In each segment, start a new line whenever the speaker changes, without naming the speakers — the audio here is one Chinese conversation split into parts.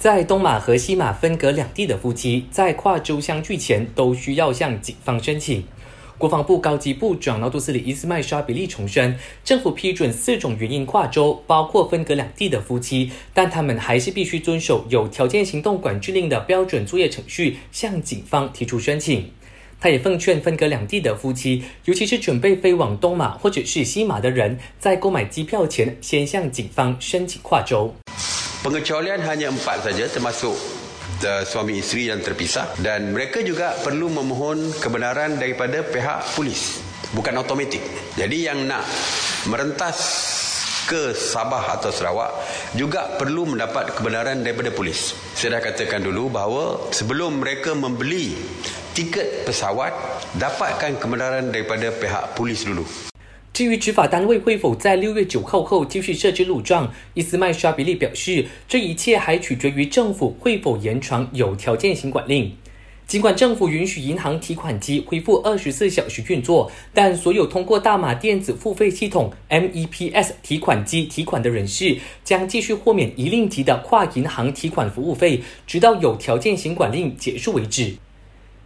在东马和西马分隔两地的夫妻，在跨州相聚前都需要向警方申请。国防部高级部长劳杜斯里伊斯麦沙比利重申，政府批准四种原因跨州，包括分隔两地的夫妻，但他们还是必须遵守有条件行动管制令的标准作业程序，向警方提出申请。他也奉劝分隔两地的夫妻，尤其是准备飞往东马或者是西马的人，在购买机票前先向警方申请跨州。
Pengecualian hanya empat saja termasuk uh, suami isteri yang terpisah dan mereka juga perlu memohon kebenaran daripada pihak polis bukan automatik. Jadi yang nak merentas ke Sabah atau Sarawak juga perlu mendapat kebenaran daripada polis. Saya dah katakan dulu bahawa sebelum mereka membeli tiket pesawat dapatkan kebenaran daripada pihak polis dulu.
至于执法单位会否在六月九号后继续设置路障，伊斯麦沙比利表示，这一切还取决于政府会否延长有条件行管令。尽管政府允许银行提款机恢复二十四小时运作，但所有通过大马电子付费系统 MEPS 提款机提款的人士将继续豁免一令吉的跨银行提款服务费，直到有条件行管令结束为止。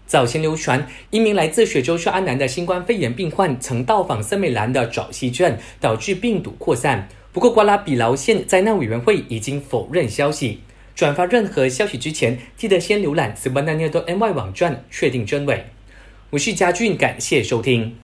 早前流传，一名来自雪州市安南的新冠肺炎病患曾到访森美兰的爪溪镇，导致病毒扩散。不过，瓜拉比劳县灾难委员会已经否认消息。转发任何消息之前，记得先浏览 s u b a n a n e d o NY 网站，确定真伪。我是嘉俊，感谢收听。